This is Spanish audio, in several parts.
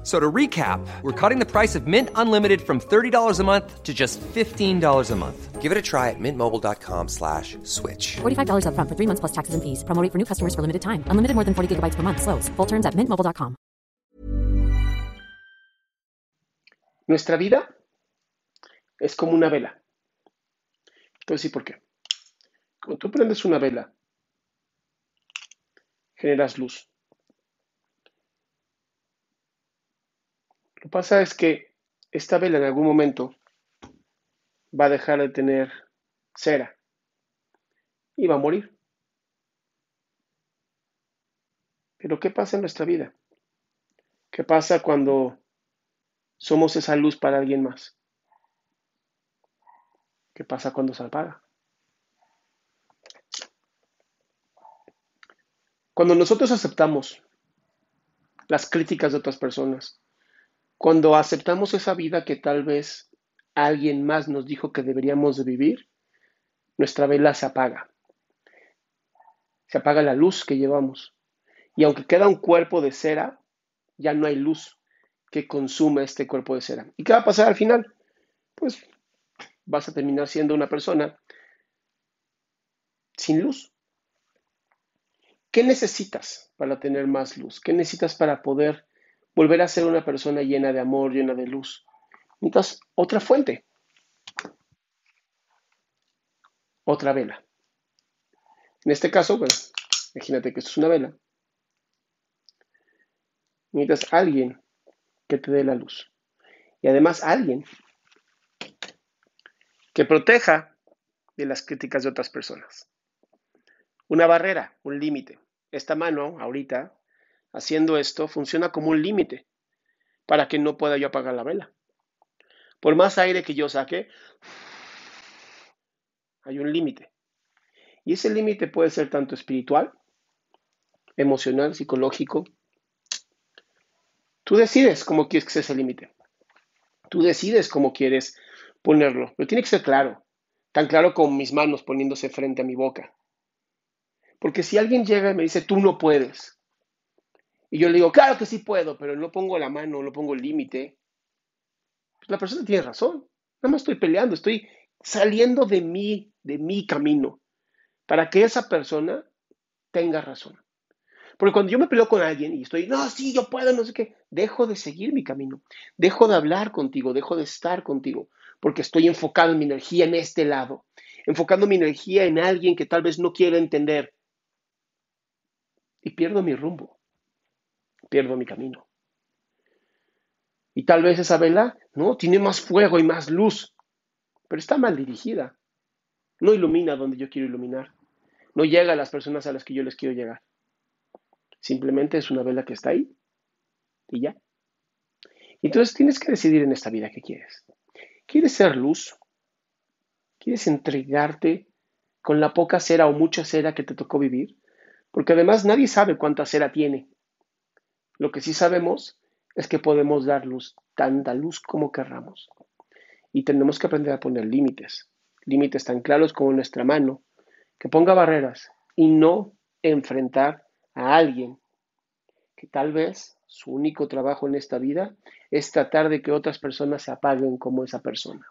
F- So to recap, we're cutting the price of Mint Unlimited from $30 a month to just $15 a month. Give it a try at mintmobile.com slash switch. $45 upfront for three months plus taxes and fees. Promo rate for new customers for limited time. Unlimited more than 40 gigabytes per month. Slows. Full terms at mintmobile.com. Nuestra vida es como una vela. Entonces, ¿y por qué? Cuando tú prendes una vela, generas luz. Pasa es que esta vela en algún momento va a dejar de tener cera y va a morir. Pero ¿qué pasa en nuestra vida? ¿Qué pasa cuando somos esa luz para alguien más? ¿Qué pasa cuando se apaga? Cuando nosotros aceptamos las críticas de otras personas, cuando aceptamos esa vida que tal vez alguien más nos dijo que deberíamos de vivir, nuestra vela se apaga. Se apaga la luz que llevamos. Y aunque queda un cuerpo de cera, ya no hay luz que consume este cuerpo de cera. ¿Y qué va a pasar al final? Pues vas a terminar siendo una persona sin luz. ¿Qué necesitas para tener más luz? ¿Qué necesitas para poder volver a ser una persona llena de amor, llena de luz? Necesitas otra fuente. Otra vela. En este caso, pues, imagínate que esto es una vela. Necesitas alguien que te dé la luz. Y además alguien que proteja de las críticas de otras personas. Una barrera, un límite. Esta mano, ahorita, haciendo esto, funciona como un límite para que no pueda yo apagar la vela. Por más aire que yo saque, hay un límite. Y ese límite puede ser tanto espiritual, emocional, psicológico. Tú decides cómo quieres que sea ese límite. Tú decides cómo quieres ponerlo. Pero tiene que ser claro. Tan claro como mis manos poniéndose frente a mi boca. Porque si alguien llega y me dice, tú no puedes, y yo le digo, claro que sí puedo, pero no pongo la mano, no pongo el límite, la persona tiene razón. Nada más estoy peleando, estoy saliendo de mí, de mi camino, para que esa persona tenga razón. Porque cuando yo me peleo con alguien y estoy, no, sí, yo puedo, no sé qué, dejo de seguir mi camino, dejo de hablar contigo, dejo de estar contigo, porque estoy enfocado mi energía en este lado, enfocando mi energía en alguien que tal vez no quiero entender. Y pierdo mi rumbo, pierdo mi camino. Y tal vez esa vela, ¿no? Tiene más fuego y más luz, pero está mal dirigida. No ilumina donde yo quiero iluminar. No llega a las personas a las que yo les quiero llegar. Simplemente es una vela que está ahí y ya. Entonces tienes que decidir en esta vida qué quieres. ¿Quieres ser luz? ¿Quieres entregarte con la poca cera o mucha cera que te tocó vivir? Porque además nadie sabe cuánta cera tiene. Lo que sí sabemos es que podemos dar luz, tanta luz como querramos. Y tenemos que aprender a poner límites, límites tan claros como nuestra mano, que ponga barreras y no enfrentar a alguien que tal vez su único trabajo en esta vida es tratar de que otras personas se apaguen como esa persona.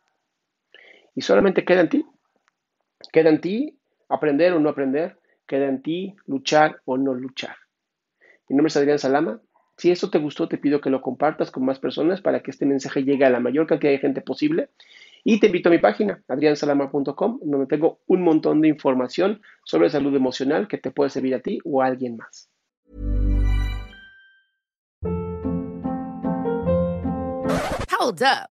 Y solamente queda en ti. Queda en ti aprender o no aprender. Queda en ti luchar o no luchar. Mi nombre es Adrián Salama. Si esto te gustó, te pido que lo compartas con más personas para que este mensaje llegue a la mayor cantidad de gente posible. Y te invito a mi página, adriansalama.com, donde tengo un montón de información sobre salud emocional que te puede servir a ti o a alguien más. Hold up.